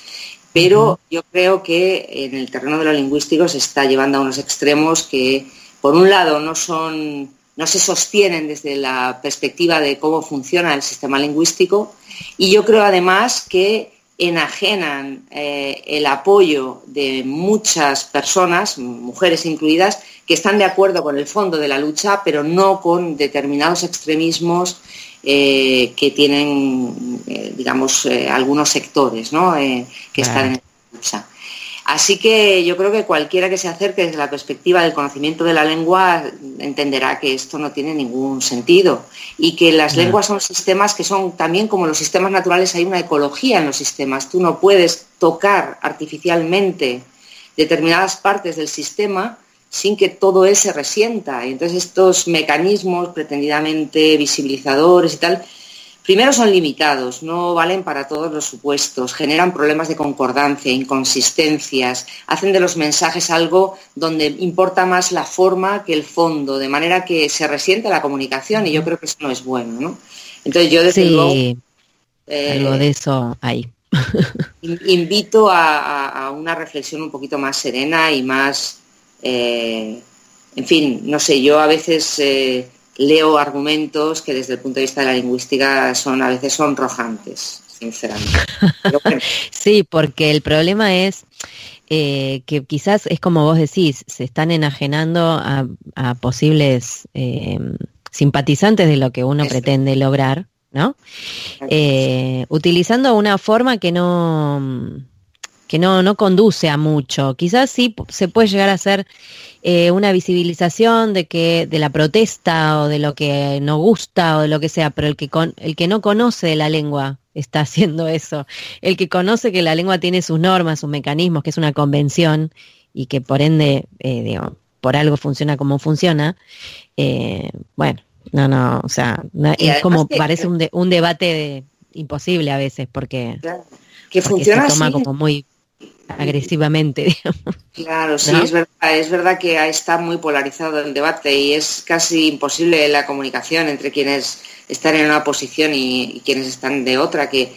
pero yo creo que en el terreno de lo lingüístico se está llevando a unos extremos que, por un lado, no son no se sostienen desde la perspectiva de cómo funciona el sistema lingüístico y yo creo además que enajenan eh, el apoyo de muchas personas, mujeres incluidas, que están de acuerdo con el fondo de la lucha, pero no con determinados extremismos eh, que tienen, eh, digamos, algunos sectores que están en la lucha. Así que yo creo que cualquiera que se acerque desde la perspectiva del conocimiento de la lengua entenderá que esto no tiene ningún sentido y que las lenguas son sistemas que son también como los sistemas naturales, hay una ecología en los sistemas. Tú no puedes tocar artificialmente determinadas partes del sistema sin que todo eso se resienta. Y entonces estos mecanismos pretendidamente visibilizadores y tal Primero son limitados, no valen para todos los supuestos, generan problemas de concordancia, inconsistencias, hacen de los mensajes algo donde importa más la forma que el fondo, de manera que se resiente la comunicación y yo creo que eso no es bueno, ¿no? Entonces yo desde luego... Eh, algo de eso hay. invito a, una reflexión un poquito más serena y más, eh, en fin, no sé, yo a veces... Eh, leo argumentos que desde el punto de vista de la lingüística son a veces sonrojantes, sinceramente. sí, porque el problema es eh, que quizás es como vos decís, se están enajenando a, posibles eh, simpatizantes de lo que uno pretende lograr, ¿no? Eh, utilizando una forma que no que no, no conduce a mucho. Quizás sí se puede llegar a hacer eh, una visibilización de que de la protesta o de lo que no gusta o de lo que sea, pero el que con, el que no conoce la lengua está haciendo eso. El que conoce que la lengua tiene sus normas, sus mecanismos, que es una convención y que por ende, eh, por algo funciona como funciona. Eh, bueno, no, no, o sea, es como parece un, un debate imposible a veces porque, que funciona se toma como muy agresivamente. Digamos. Claro, sí, es, verdad, es verdad que está muy polarizado el debate y es casi imposible la comunicación entre quienes están en una posición y, quienes están de otra. Que,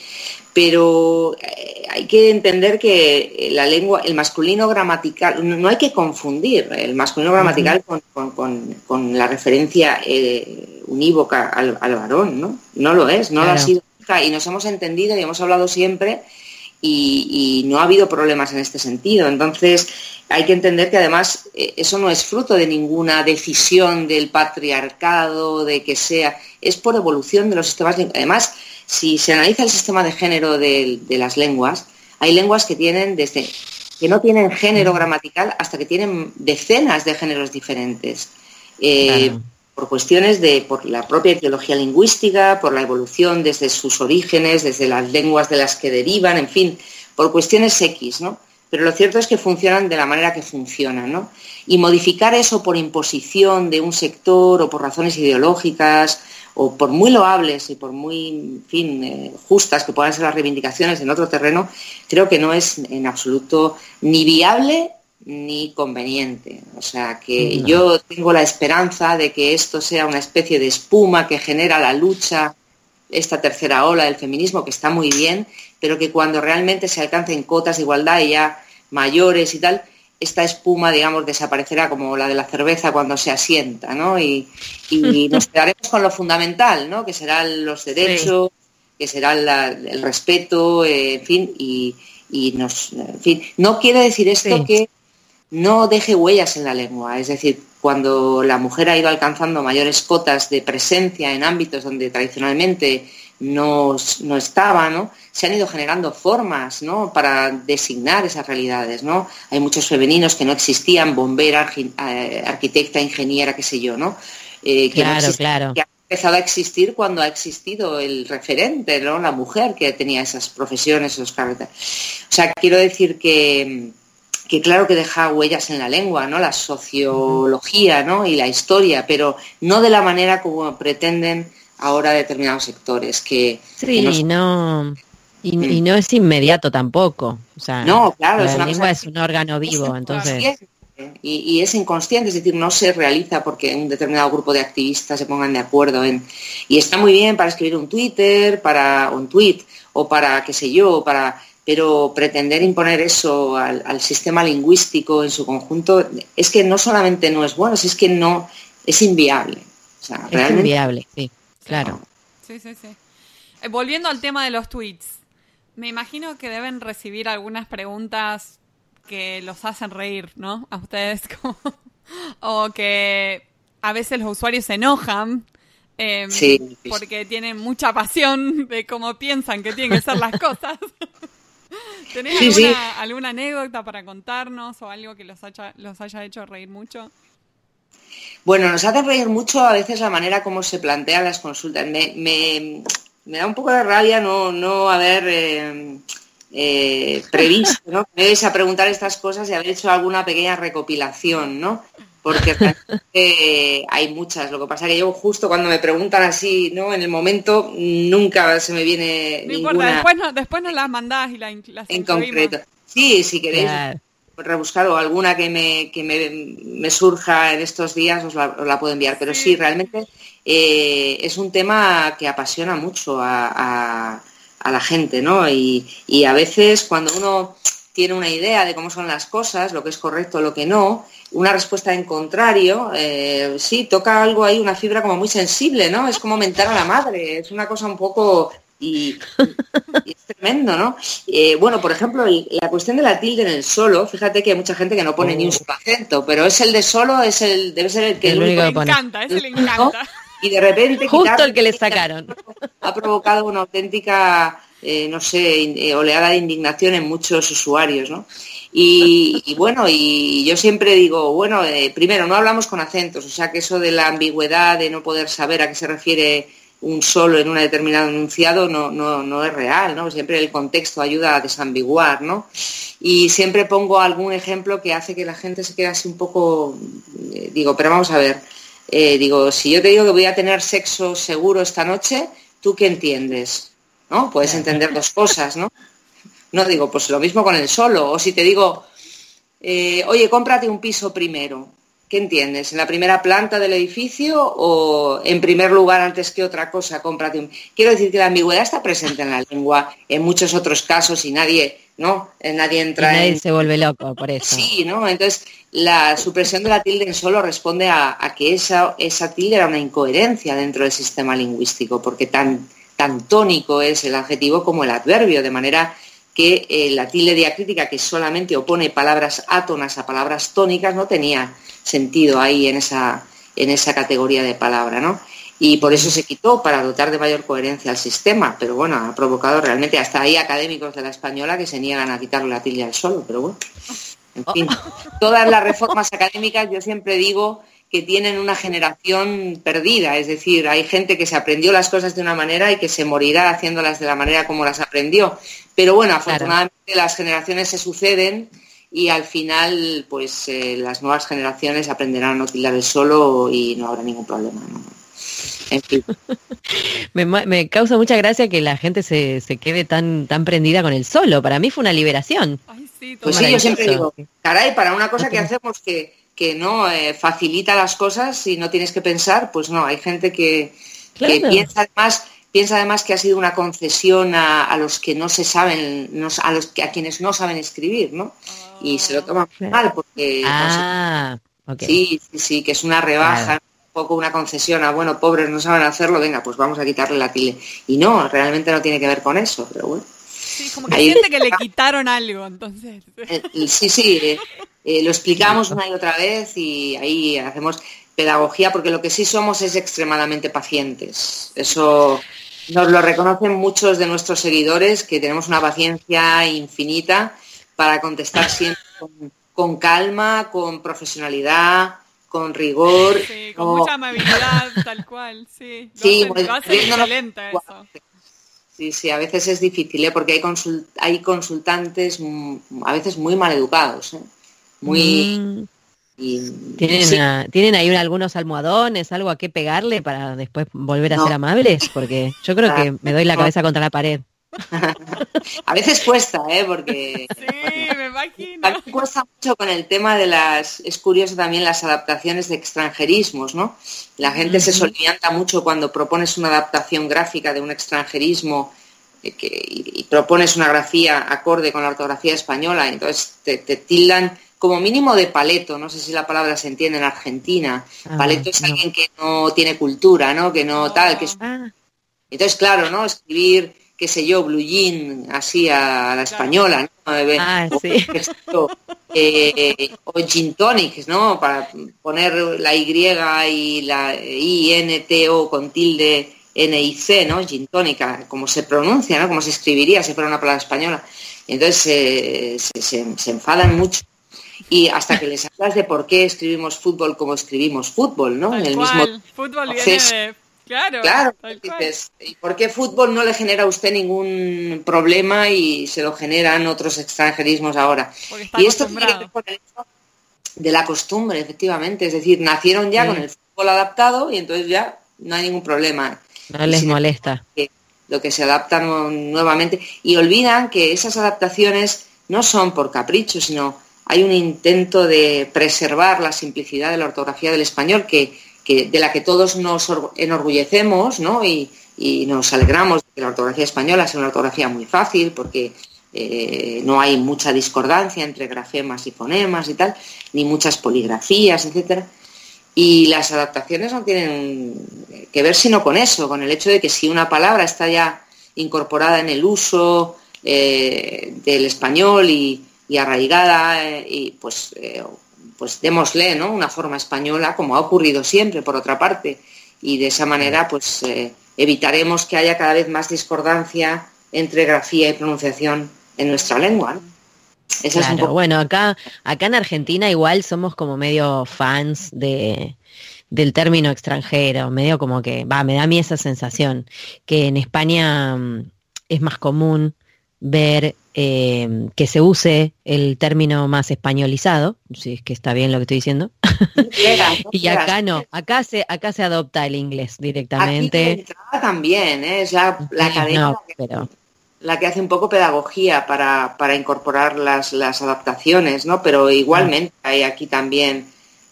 pero eh, hay que entender que la lengua, el masculino gramatical, no hay que confundir el masculino gramatical con, la referencia eh, unívoca al, varón, ¿no? No lo es, no lo ha sido nunca y nos hemos entendido y hemos hablado siempre y, no ha habido problemas en este sentido. Entonces, hay que entender que además eh, eso no es fruto de ninguna decisión del patriarcado, de que sea, es por evolución de los sistemas. Además, si se analiza el sistema de género de, las lenguas, hay lenguas que tienen desde que no tienen género gramatical hasta que tienen decenas de géneros diferentes. Eh, por cuestiones de, por la propia etiología lingüística, por la evolución desde sus orígenes, desde las lenguas de las que derivan, en fin, por cuestiones X, ¿no? Pero lo cierto es que funcionan de la manera que funcionan, ¿no? Y modificar eso por imposición de un sector o por razones ideológicas o por muy loables y por muy, en fin, eh, justas que puedan ser las reivindicaciones en otro terreno, creo que no es en absoluto ni viable ni conveniente. O sea, que yo tengo la esperanza de que esto sea una especie de espuma que genera la lucha, esta tercera ola del feminismo, que está muy bien, pero que cuando realmente se alcancen cotas de igualdad y ya mayores y tal, esta espuma, digamos, desaparecerá como la de la cerveza cuando se asienta, ¿no? Y, nos quedaremos con lo fundamental, ¿no? Que serán los derechos, que será el respeto, eh, en fin, y, nos, en fin, no quiere decir esto que no deje huellas en la lengua. Es decir, cuando la mujer ha ido alcanzando mayores cotas de presencia en ámbitos donde tradicionalmente no, estaba, ¿no? se han ido generando formas ¿no? para designar esas realidades. ¿no? Hay muchos femeninos que no existían, bombera, eh, arquitecta, ingeniera, qué sé yo, ¿no? Eh, que claro, claro. Que ha empezado a existir cuando ha existido el referente, ¿no? la mujer que tenía esas profesiones, esos carretas. O sea, quiero decir que que claro que deja huellas en la lengua, ¿no? La sociología, ¿no? Y la historia, pero no de la manera como pretenden ahora determinados sectores. Que, sí, no... Y, mm. no es inmediato tampoco. O sea, no, claro, la lengua es un órgano vivo, entonces. Y, y, es inconsciente, es decir, no se realiza porque un determinado grupo de activistas se pongan de acuerdo en. Y está muy bien para escribir un Twitter, para un tweet, o para, qué sé yo, para pero pretender imponer eso al, sistema lingüístico en su conjunto es que no solamente no es bueno, es que no es inviable. es inviable, sí, claro. Sí, sí, sí. Eh, volviendo al tema de los tweets, me imagino que deben recibir algunas preguntas que los hacen reír, ¿no? A ustedes, o que a veces los usuarios se enojan em, porque tienen mucha pasión de cómo piensan que tienen que ser las cosas. ¿Tenés alguna, anécdota para contarnos o algo que los haya, los haya hecho reír mucho? Bueno, nos hace reír mucho a veces la manera como se plantean las consultas. Me, da un poco de rabia no, no haber eh, eh, previsto, ¿no? Me a preguntar estas cosas y haber hecho alguna pequeña recopilación, ¿no? Porque hay muchas. Lo que pasa es que yo justo cuando me preguntan así, ¿no? En el momento nunca se me viene no Importa, después, no, después nos las mandás y las, En concreto. Sí, si queréis rebuscar o alguna que me, que me, surja en estos días os la, puedo enviar. Pero sí, realmente eh, es un tema que apasiona mucho a, a, la gente, ¿no? Y, y a veces cuando uno tiene una idea de cómo son las cosas, lo que es correcto, lo que no, una respuesta en contrario, eh, sí, toca algo ahí, una fibra como muy sensible, ¿no? Es como mentar a la madre, es una cosa un poco... Y, es tremendo, ¿no? Eh, bueno, por ejemplo, la cuestión de la tilde en el solo, fíjate que hay mucha gente que no pone ni un oh. solo acento, pero es el de solo, es el, debe ser el que... El único que pone. encanta, ese le encanta. Y de repente... Justo el que le sacaron. Ha provocado una auténtica, eh, no sé, oleada de indignación en muchos usuarios, ¿no? Y, bueno, y yo siempre digo, bueno, eh, primero, no hablamos con acentos, o sea que eso de la ambigüedad, de no poder saber a qué se refiere un solo en un determinado enunciado no, no, es real, ¿no? Siempre el contexto ayuda a desambiguar, ¿no? Y siempre pongo algún ejemplo que hace que la gente se quede así un poco, eh, digo, pero vamos a ver, eh, digo, si yo te digo que voy a tener sexo seguro esta noche, ¿tú qué entiendes? ¿No? Puedes entender dos cosas, ¿no? No digo, pues lo mismo con el solo. O si te digo, eh, oye, cómprate un piso primero. ¿Qué entiendes? ¿En la primera planta del edificio o en primer lugar antes que otra cosa, cómprate un... Quiero decir que la ambigüedad está presente en la lengua en muchos otros casos y nadie, ¿no? Eh, nadie entra nadie se vuelve loco por eso. Sí, ¿no? Entonces, la supresión de la tilde en solo responde a, que esa, esa tilde era una incoherencia dentro del sistema lingüístico, porque tan, tan tónico es el adjetivo como el adverbio, de manera que eh, la tilde diacrítica que solamente opone palabras átonas a palabras tónicas no tenía sentido ahí en esa, en esa categoría de palabra, ¿no? Y por eso se quitó, para dotar de mayor coherencia al sistema, pero bueno, ha provocado realmente hasta ahí académicos de la española que se niegan a quitarle la tilde al solo, pero bueno. En fin, todas las reformas académicas yo siempre digo que tienen una generación perdida, es decir, hay gente que se aprendió las cosas de una manera y que se morirá haciéndolas de la manera como las aprendió. Pero bueno, afortunadamente las generaciones se suceden y al final pues eh, las nuevas generaciones aprenderán a utilizar el solo y no habrá ningún problema. En fin. me, causa mucha gracia que la gente se, quede tan, tan prendida con el solo. Para mí fue una liberación. pues sí, yo siempre digo, caray, para una cosa que hacemos que que no eh, facilita las cosas y no tienes que pensar, pues no, hay gente que, piensa además piensa además que ha sido una concesión a, los que no se saben, a los que a quienes no saben escribir, ¿no? Y se lo toman mal porque ah, sí, sí, sí, que es una rebaja, un poco una concesión a bueno, pobres no saben hacerlo, venga, pues vamos a quitarle la tilde. Y no, realmente no tiene que ver con eso, pero bueno. Sí, como que siente que le quitaron algo, entonces. Eh, sí, sí, eh, eh, lo explicamos una y otra vez y ahí hacemos pedagogía porque lo que sí somos es extremadamente pacientes. Eso nos lo reconocen muchos de nuestros seguidores, que tenemos una paciencia infinita para contestar siempre con, calma, con profesionalidad, con rigor. Sí, con mucha amabilidad, tal cual, sí. sí, pues, eso. Sí, sí, a veces es difícil, ¿eh? porque hay, hay consultantes a veces muy mal educados. ¿eh? Muy... Mm. ¿Tienen, ¿Tienen ahí algunos almohadones, algo a qué pegarle para después volver a ser amables? Porque yo creo que me doy la cabeza contra la pared. a veces cuesta, ¿eh? Porque sí, me imagino. cuesta mucho con el tema de las, es curioso también las adaptaciones de extranjerismos, ¿no? La gente se solivianta mucho cuando propones una adaptación gráfica de un extranjerismo eh, que, y, propones una grafía acorde con la ortografía española, entonces te, te tildan como mínimo de paleto, no sé si la palabra se entiende en Argentina. Ah, paleto es alguien que no tiene cultura, ¿no? Que no tal, que ah. Entonces, claro, ¿no? Escribir, qué sé yo, blue jean, así a, la española, ¿no? Ah, sí. Eh, o gin tonics, ¿no? Para poner la Y y la I-N-T-O con tilde N-I-C, ¿no? Gin tónica, como se pronuncia, ¿no? Como se escribiría si fuera una palabra española. Entonces eh, se enfadan mucho y hasta que les hablas de por qué escribimos fútbol como escribimos fútbol, ¿no? en el mismo fútbol viene Claro, claro ¿y por qué fútbol no le genera a usted ningún problema y se lo generan otros extranjerismos ahora? y esto tiene que ver con el hecho de la costumbre, efectivamente, es decir, nacieron ya con el fútbol adaptado y entonces ya no hay ningún problema. No les molesta. lo que se adaptan nuevamente y olvidan que esas adaptaciones no son por capricho, sino hay un intento de preservar la simplicidad de la ortografía del español que, de la que todos nos enorgullecemos ¿no? y, nos alegramos de que la ortografía española sea una ortografía muy fácil porque eh, no hay mucha discordancia entre grafemas y fonemas y tal, ni muchas poligrafías, etcétera. Y las adaptaciones no tienen que ver sino con eso, con el hecho de que si una palabra está ya incorporada en el uso eh, del español y, arraigada, eh, y pues, pues démosle ¿no? una forma española, como ha ocurrido siempre, por otra parte, y de esa manera pues evitaremos que haya cada vez más discordancia entre grafía y pronunciación en nuestra lengua. Bueno, acá, acá en Argentina igual somos como medio fans de, del término extranjero, medio como que, va, me da a mí esa sensación, que en España mm, es más común ver eh, que se use el término más españolizado, si es que está bien lo que estoy diciendo. y acá no, acá se, acá se adopta el inglés directamente. Aquí también, ¿eh? es la, la pero la que hace un poco pedagogía para, incorporar las, adaptaciones, ¿no? Pero igualmente hay aquí también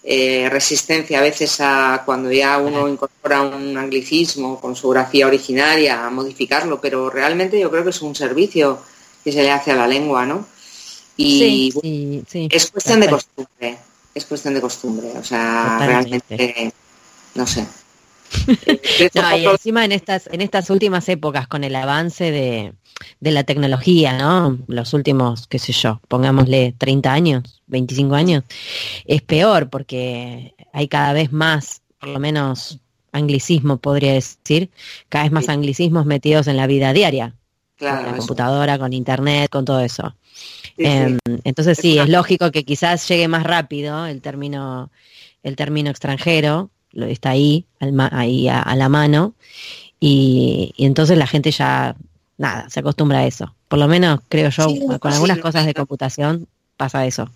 eh, resistencia a veces a cuando ya uno incorpora un anglicismo con su grafía originaria a modificarlo, pero realmente yo creo que es un servicio que se le hace a la lengua, ¿no? Y es cuestión de costumbre, es cuestión de costumbre, o sea, realmente, no sé. no, y encima en estas, en estas últimas épocas, con el avance de, de la tecnología, ¿no? Los últimos, qué sé yo, pongámosle 30 años, 25 años, es peor porque hay cada vez más, por lo menos anglicismo podría decir, cada vez más anglicismos metidos en la vida diaria, con la computadora, con internet, con todo eso. Em, entonces sí, es lógico que quizás llegue más rápido el término, el término extranjero, está ahí, ahí a, la mano, y, entonces la gente ya nada, se acostumbra a eso. Por lo menos creo yo, con algunas cosas de computación pasa eso.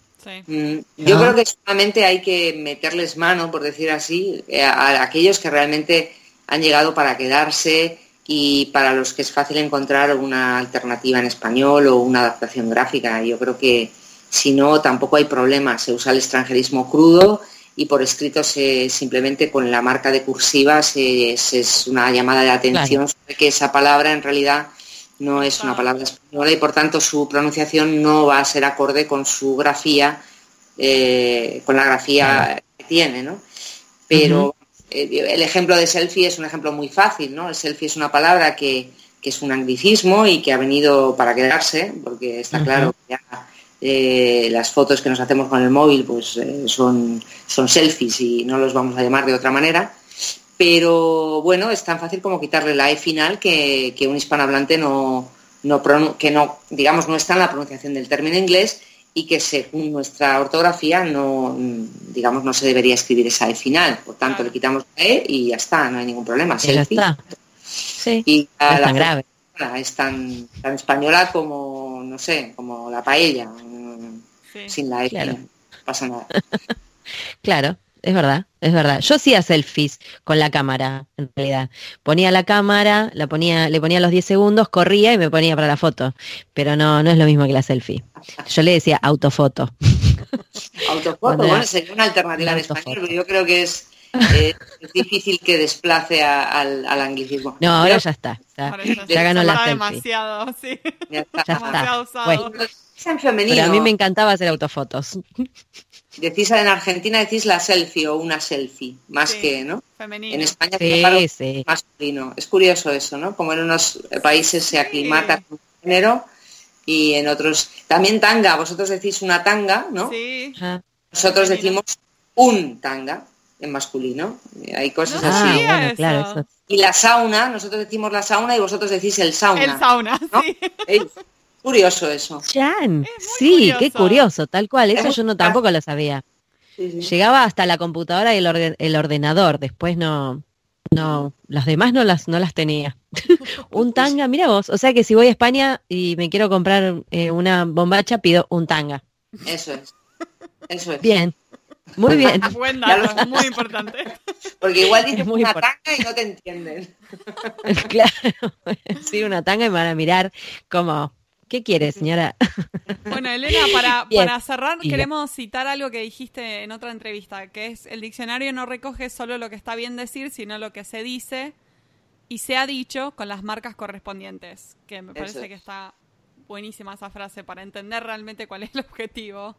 Mm, yo creo que solamente hay que meterles mano, por decir así, eh, a, aquellos que realmente han llegado para quedarse y para los que es fácil encontrar una alternativa en español o una adaptación gráfica. Yo creo que si no, tampoco hay problema. Se usa el extranjerismo crudo y por escrito se, simplemente con la marca de cursiva es una llamada de atención sobre que esa palabra en realidad no es una palabra española y por tanto su pronunciación no va a ser acorde con su grafía, eh, con la grafía que tiene, ¿no? Pero el ejemplo de selfie es un ejemplo muy fácil, ¿no? El selfie es una palabra que, es un anglicismo y que ha venido para quedarse, porque está claro que ya eh, las fotos que nos hacemos con el móvil pues son, son selfies y no los vamos a llamar de otra manera pero bueno, es tan fácil como quitarle la E final que, un hispanohablante no, no, que no, digamos, no está en la pronunciación del término inglés y que según nuestra ortografía no, digamos, no se debería escribir esa E final. Por tanto, le quitamos la E y ya está, no hay ningún problema. ya está. Sí, y es tan grave. Es tan, española como, no sé, como la paella, sin la E final. No pasa nada. claro es verdad, es verdad. Yo hacía selfies con la cámara, en realidad. Ponía la cámara, la ponía, le ponía los 10 segundos, corría y me ponía para la foto. Pero no, no es lo mismo que la selfie. Yo le decía autofoto. Autofoto, bueno, sería una alternativa en español, pero yo creo que es, eh, difícil que desplace al, anglicismo. No, ahora ya está. Ya, ganó la selfie. demasiado, sí. Ya está. Demasiado Pero a mí me encantaba hacer autofotos. Decís en Argentina decís la selfie o una selfie, más que, ¿no? En España sí, masculino. Es curioso eso, ¿no? Como en unos países se aclimata con género y en otros también tanga. Vosotros decís una tanga, ¿no? Sí. Nosotros decimos un tanga en masculino. Hay cosas así. Ah, claro, Y la sauna, nosotros decimos la sauna y vosotros decís el sauna. El sauna, sí. Curioso eso. Jan, sí, qué curioso, tal cual. Eso yo no tampoco lo sabía. Llegaba hasta la computadora y el, ordenador, después no, no, las demás no las, no las tenía. un tanga, mira vos, o sea que si voy a España y me quiero comprar eh, una bombacha, pido un tanga. Eso es. Eso es. Bien. Muy bien. Buen dato, muy importante. Porque igual dices una tanga y no te entienden. claro, sí, una tanga y me van a mirar como, ¿Qué quiere, señora? Bueno, Elena, para, para cerrar, queremos citar algo que dijiste en otra entrevista, que es el diccionario no recoge solo lo que está bien decir, sino lo que se dice y se ha dicho con las marcas correspondientes, que me parece que está buenísima esa frase para entender realmente cuál es el objetivo.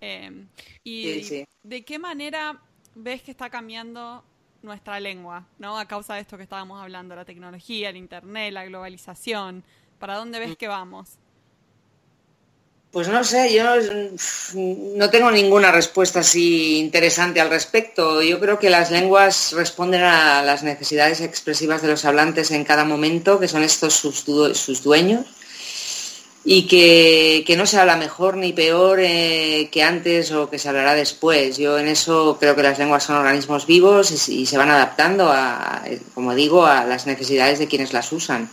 Em, y de qué manera ves que está cambiando nuestra lengua, ¿no? A causa de esto que estábamos hablando, la tecnología, el internet, la globalización. ¿Para dónde ves mm. que vamos? Pues no sé, yo no tengo ninguna respuesta así interesante al respecto. Yo creo que las lenguas responden a las necesidades expresivas de los hablantes en cada momento, que son estos sus, dueños, y que, no se habla mejor ni peor eh, que antes o que se hablará después. Yo en eso creo que las lenguas son organismos vivos y, y se van adaptando, a, como digo, a las necesidades de quienes las usan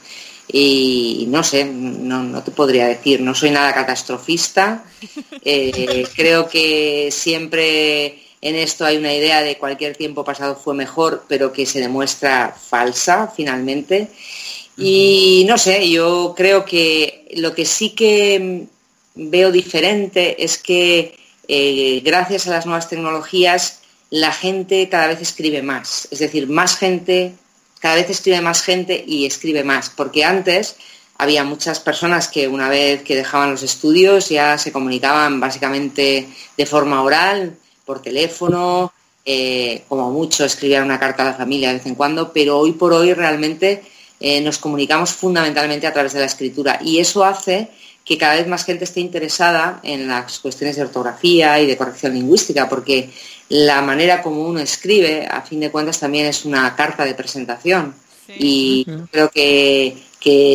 y no sé, no, te podría decir, no soy nada catastrofista, eh, creo que siempre en esto hay una idea de cualquier tiempo pasado fue mejor, pero que se demuestra falsa finalmente. Y no sé, yo creo que lo que sí que veo diferente es que eh, gracias a las nuevas tecnologías la gente cada vez escribe más, es decir, más gente cada vez escribe más gente y escribe más, porque antes había muchas personas que una vez que dejaban los estudios ya se comunicaban básicamente de forma oral, por teléfono, eh, como mucho escribían una carta a la familia de vez en cuando, pero hoy por hoy realmente eh, nos comunicamos fundamentalmente a través de la escritura y eso hace que cada vez más gente esté interesada en las cuestiones de ortografía y de corrección lingüística, porque la manera como uno escribe, a fin de cuentas, también es una carta de presentación. Y creo que,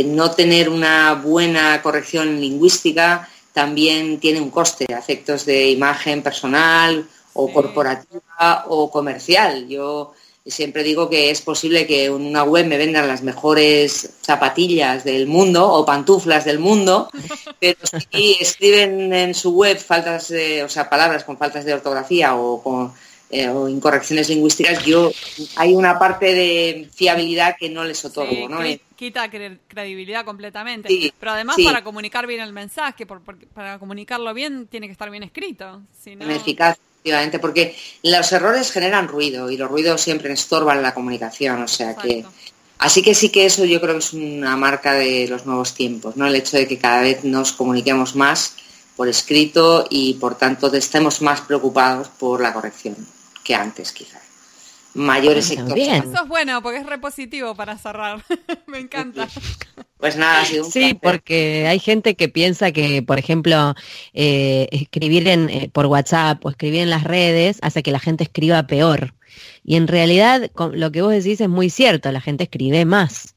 no tener una buena corrección lingüística también tiene un coste, efectos de imagen personal o corporativa o comercial. Yo siempre digo que es posible que en una web me vendan las mejores zapatillas del mundo o pantuflas del mundo, pero si escriben en su web faltas de, o sea, palabras con faltas de ortografía o con eh, incorrecciones lingüísticas, yo hay una parte de fiabilidad que no les otorgo, ¿no? Quita credibilidad completamente. pero además para comunicar bien el mensaje, para comunicarlo bien, tiene que estar bien escrito. Si Eficaz Efectivamente, porque los errores generan ruido y los ruidos siempre estorban la comunicación, o sea que... Así que sí que eso yo creo que es una marca de los nuevos tiempos, ¿no? El hecho de que cada vez nos comuniquemos más por escrito y por tanto estemos más preocupados por la corrección que antes quizás mayores sectores. Eso es bueno, porque es repositivo para cerrar. Me encanta. Pues nada, ha sido un Sí, porque hay gente que piensa que, por ejemplo, eh, escribir en, eh, por WhatsApp o escribir en las redes hace que la gente escriba peor. Y en realidad, lo que vos decís es muy cierto, la gente escribe más.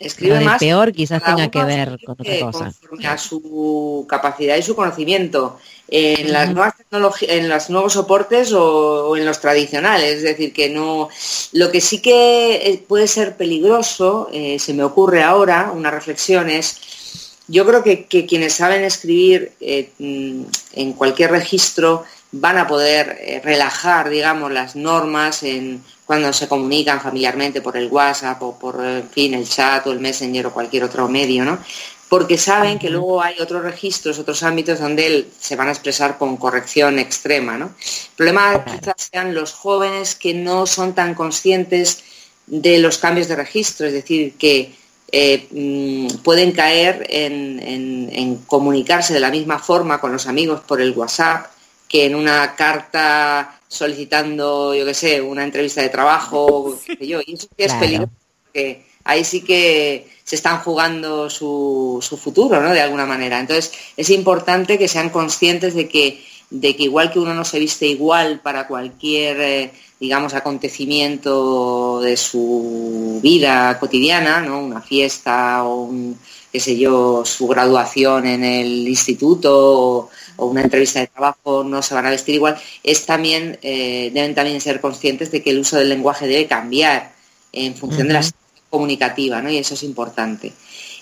Escribe más. peor quizás tenga que ver con otra cosa. A su capacidad y su conocimiento en las nuevas tecnologías, en los nuevos soportes o, en los tradicionales. Es decir, que no. Lo que sí que eh, puede ser peligroso, eh, se me ocurre ahora, una reflexión es. Yo creo que, quienes saben escribir eh, mm, en cualquier registro van a poder relajar, digamos, las normas en cuando se comunican familiarmente por el WhatsApp o por, en fin, el chat o el Messenger o cualquier otro medio, ¿no? porque saben que luego hay otros registros, otros ámbitos donde se van a expresar con corrección extrema. ¿no? El problema quizás sean los jóvenes que no son tan conscientes de los cambios de registro, es decir, que eh, mm, pueden caer en, comunicarse de la misma forma con los amigos por el WhatsApp que en una carta solicitando, yo qué sé, una entrevista de trabajo, yo. y eso sí es peligroso, porque ahí sí que se están jugando su, su, futuro, ¿no? De alguna manera. Entonces, es importante que sean conscientes de que, de que igual que uno no se viste igual para cualquier, eh, digamos, acontecimiento de su vida cotidiana, ¿no? Una fiesta o un, qué sé yo, su graduación en el instituto o, una entrevista de trabajo no se van a vestir igual, es también, eh, deben también ser conscientes de que el uso del lenguaje debe cambiar en función de las comunicativa, ¿no? Y eso es importante.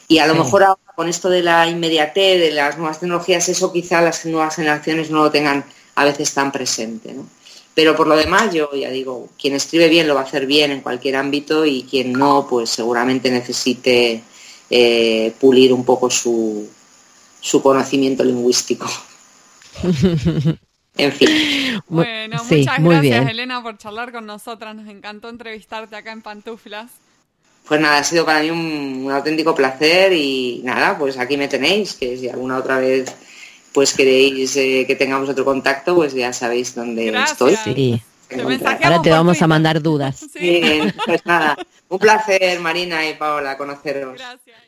Y a lo mejor ahora con esto de la inmediatez, de las nuevas tecnologías, eso quizá las nuevas generaciones no lo tengan a veces tan presente, ¿no? Pero por lo demás, yo ya digo, quien escribe bien lo va a hacer bien en cualquier ámbito y quien no, pues seguramente necesite eh, pulir un poco su, su conocimiento lingüístico. en fin. Bueno, muchas gracias Elena por charlar con nosotras. Nos encantó entrevistarte acá en Pantuflas. Pues nada, ha sido para mí un, un auténtico placer y nada, pues aquí me tenéis, que si alguna otra vez pues queréis eh, que tengamos otro contacto, pues ya sabéis dónde Gracias. estoy. Sí. Te Ahora te vamos a mandar dudas. Sí. Bien, pues nada, un placer Marina y Paola conoceros. Gracias.